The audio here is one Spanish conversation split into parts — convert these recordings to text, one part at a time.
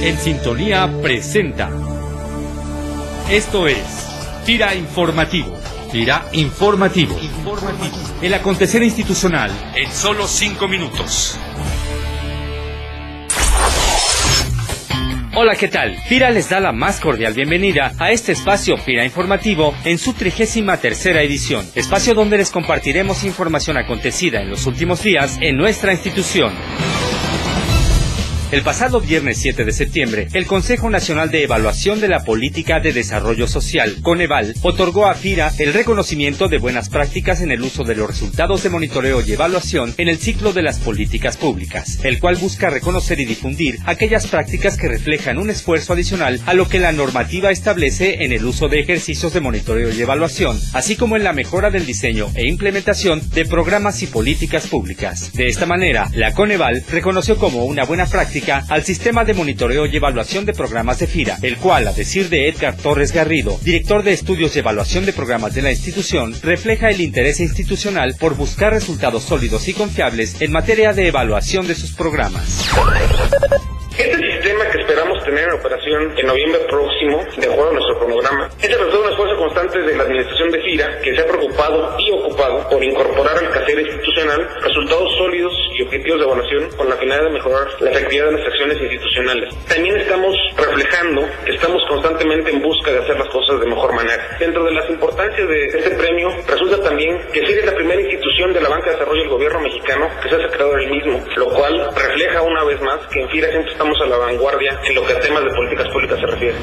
En Sintonía presenta. Esto es Tira Informativo. Tira Informativo. Informativo. El acontecer institucional en solo cinco minutos. Hola, ¿qué tal? Pira les da la más cordial bienvenida a este espacio Pira Informativo en su trigésima tercera edición, espacio donde les compartiremos información acontecida en los últimos días en nuestra institución. El pasado viernes 7 de septiembre, el Consejo Nacional de Evaluación de la Política de Desarrollo Social, Coneval, otorgó a FIRA el reconocimiento de buenas prácticas en el uso de los resultados de monitoreo y evaluación en el ciclo de las políticas públicas, el cual busca reconocer y difundir aquellas prácticas que reflejan un esfuerzo adicional a lo que la normativa establece en el uso de ejercicios de monitoreo y evaluación, así como en la mejora del diseño e implementación de programas y políticas públicas. De esta manera, la Coneval reconoció como una buena práctica al sistema de monitoreo y evaluación de programas de FIRA, el cual, a decir de Edgar Torres Garrido, director de estudios de evaluación de programas de la institución, refleja el interés institucional por buscar resultados sólidos y confiables en materia de evaluación de sus programas. Este sistema que esperamos tener en operación en noviembre próximo, de acuerdo a nuestro cronograma, es el resultado de un esfuerzo constante de la administración de FIRA, que se ha preocupado y ocupado por incorporar al quehacer institucional resultados sólidos y objetivos de evaluación con la finalidad de mejorar la efectividad de nuestras acciones institucionales. También estamos reflejando que estamos constantemente en busca de hacer las cosas de mejor manera. Dentro de las importancias de este premio, resulta también que FIRA es la primera institución de la banca de desarrollo del gobierno mexicano que se ha creado el mismo, lo cual refleja una vez más que en FIRA siempre estamos a la vanguardia en lo que a temas de políticas públicas se refiere.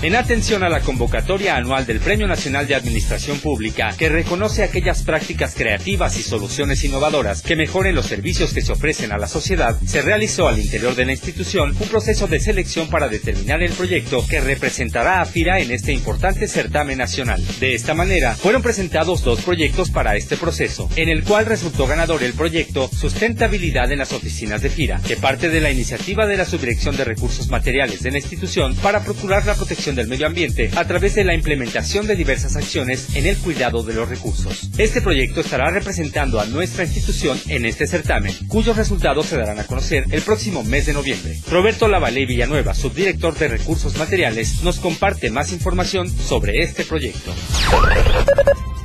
En atención a la convocatoria anual del Premio Nacional de Administración Pública, que reconoce aquellas prácticas creativas y soluciones innovadoras que mejoren los servicios que se ofrecen a la sociedad, se realizó al interior de la institución un proceso de selección para determinar el proyecto que representará a FIRA en este importante certamen nacional. De esta manera, fueron presentados dos proyectos para este proceso, en el cual resultó ganador el proyecto Sustentabilidad en las oficinas de FIRA, que parte de la iniciativa de la Subdirección de Recursos Materiales de la institución para procurar la protección del medio ambiente a través de la implementación de diversas acciones en el cuidado de los recursos. Este proyecto estará representando a nuestra institución en este certamen, cuyos resultados se darán a conocer el próximo mes de noviembre. Roberto Lavalé Villanueva, subdirector de Recursos Materiales, nos comparte más información sobre este proyecto.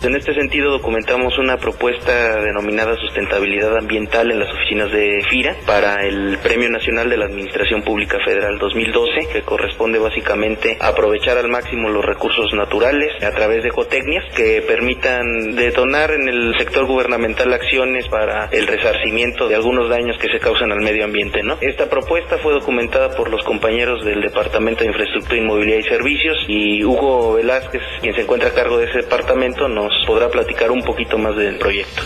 En este sentido, documentamos una propuesta denominada Sustentabilidad Ambiental en las oficinas de FIRA para el Premio Nacional de la Administración Pública Federal 2012, que corresponde básicamente aprovechar al máximo los recursos naturales a través de ecotecnias que permitan detonar en el sector gubernamental acciones para el resarcimiento de algunos daños que se causan al medio ambiente. ¿no? Esta propuesta fue documentada por los compañeros del Departamento de Infraestructura, Inmobiliaria y Servicios y Hugo Velázquez, quien se encuentra a cargo de ese departamento, nos podrá platicar un poquito más del proyecto.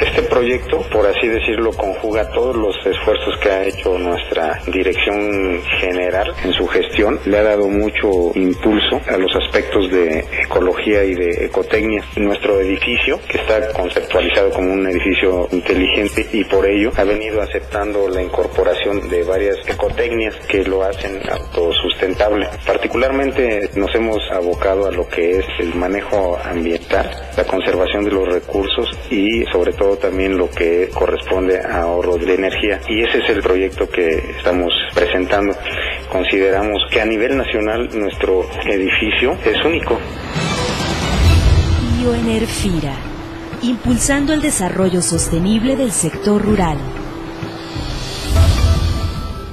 Este proyecto, por así decirlo, conjuga todos los esfuerzos que ha hecho nuestra dirección general en su gestión. Le ha dado mucho impulso a los aspectos de ecología y de ecotecnia. Nuestro edificio, que está conceptualizado como un edificio inteligente y por ello ha venido aceptando la incorporación de varias ecotecnias que lo hacen autosustentable. Particularmente nos hemos abocado a lo que es el manejo ambiental, la conservación de los recursos y sobre todo también lo que corresponde a ahorro de energía. Y ese es el proyecto que estamos presentando. Consideramos que a nivel nacional nuestro edificio es único. Bioenerfira, impulsando el desarrollo sostenible del sector rural.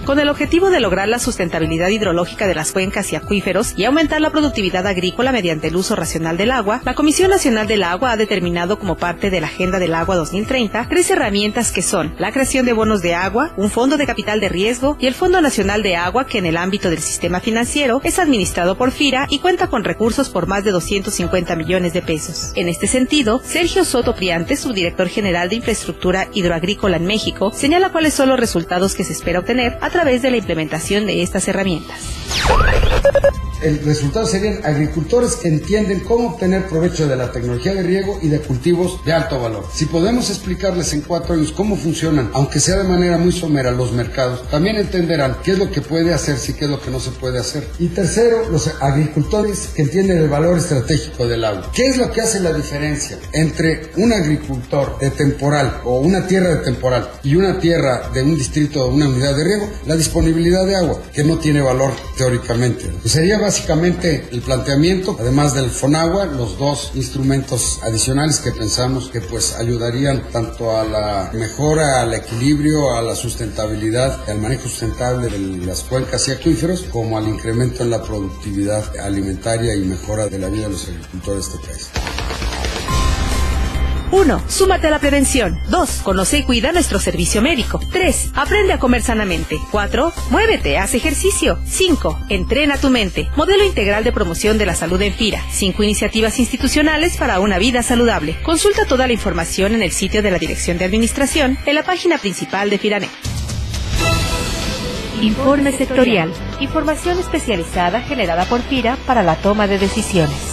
Con el objetivo de lograr la sustentabilidad hidrológica de las cuencas y acuíferos y aumentar la productividad agrícola mediante el uso racional del agua, la Comisión Nacional del Agua ha determinado como parte de la Agenda del Agua 2030 tres herramientas que son la creación de bonos de agua, un fondo de capital de riesgo y el Fondo Nacional de Agua que en el ámbito del sistema financiero es administrado por FIRA y cuenta con recursos por más de 250 millones de pesos. En este sentido, Sergio Soto Priante, subdirector general de Infraestructura Hidroagrícola en México, señala cuáles son los resultados que se espera obtener a través de la implementación de estas herramientas. El resultado serían agricultores que entienden cómo obtener provecho de la tecnología de riego y de cultivos de alto valor. Si podemos explicarles en cuatro años cómo funcionan, aunque sea de manera muy somera, los mercados, también entenderán qué es lo que puede hacerse y qué es lo que no se puede hacer. Y tercero, los agricultores que entienden el valor estratégico del agua. ¿Qué es lo que hace la diferencia entre un agricultor de temporal o una tierra de temporal y una tierra de un distrito o una unidad de riego? La disponibilidad de agua, que no tiene valor teóricamente. Sería básicamente el planteamiento, además del FONAGUA, los dos instrumentos adicionales que pensamos que pues ayudarían tanto a la mejora, al equilibrio, a la sustentabilidad, al manejo sustentable de las cuencas y acuíferos, como al incremento en la productividad alimentaria y mejora de la vida de los agricultores de este país. 1. Súmate a la prevención. 2. Conoce y cuida nuestro servicio médico. 3. Aprende a comer sanamente. 4. Muévete, haz ejercicio. 5. Entrena tu mente. Modelo integral de promoción de la salud en FIRA. 5 iniciativas institucionales para una vida saludable. Consulta toda la información en el sitio de la Dirección de Administración, en la página principal de FIRANET. Informe sectorial. Información especializada generada por FIRA para la toma de decisiones.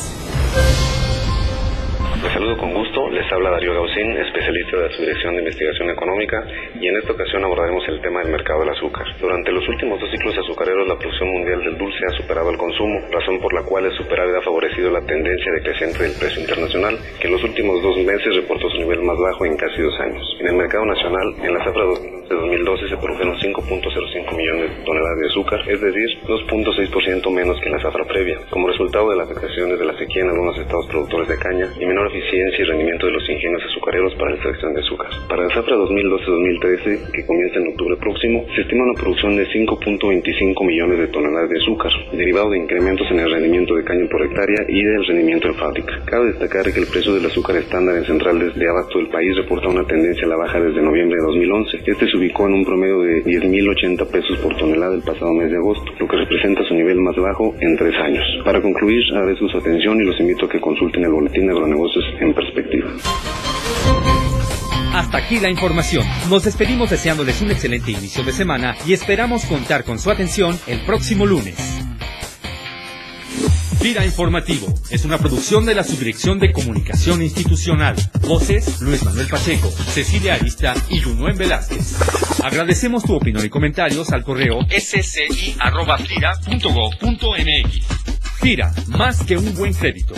Les habla Darío Gaucín, especialista de la Subdirección de Investigación Económica, y en esta ocasión abordaremos el tema del mercado del azúcar. Durante los últimos dos ciclos azucareros, la producción mundial del dulce ha superado el consumo, razón por la cual el superávit ha favorecido la tendencia decreciente del precio internacional, que en los últimos dos meses reportó su nivel más bajo en casi dos años. En el mercado nacional, en la zafra de 2012 se produjeron 5.05 millones de toneladas de azúcar, es decir, 2.6% menos que en la zafra previa, como resultado de las afectaciones de la sequía en algunos estados productores de caña y menor eficiencia y rendimiento de los ingenios azucareros para la extracción de azúcar. Para el zafra 2012-2013, que comienza en octubre próximo, se estima una producción de 5.25 millones de toneladas de azúcar, derivado de incrementos en el rendimiento de caña por hectárea y del rendimiento en fábrica. Cabe destacar que el precio del azúcar estándar en centrales de abasto del país reporta una tendencia a la baja desde noviembre de 2011. Este se ubicó en un promedio de 10.080 pesos por tonelada el pasado mes de agosto, lo que representa su nivel más bajo en tres años. Para concluir, agradezco su atención y los invito a que consulten el boletín de agronegocios en perspectiva. Hasta aquí la información. Nos despedimos deseándoles un excelente inicio de semana y esperamos contar con su atención el próximo lunes. Gira Informativo es una producción de la Subdirección de Comunicación Institucional. Voces Luis Manuel Pacheco, Cecilia Arista y Junuen Velázquez. Agradecemos tu opinión y comentarios al correo sci.gira.gov.mx. Gira, más que un buen crédito.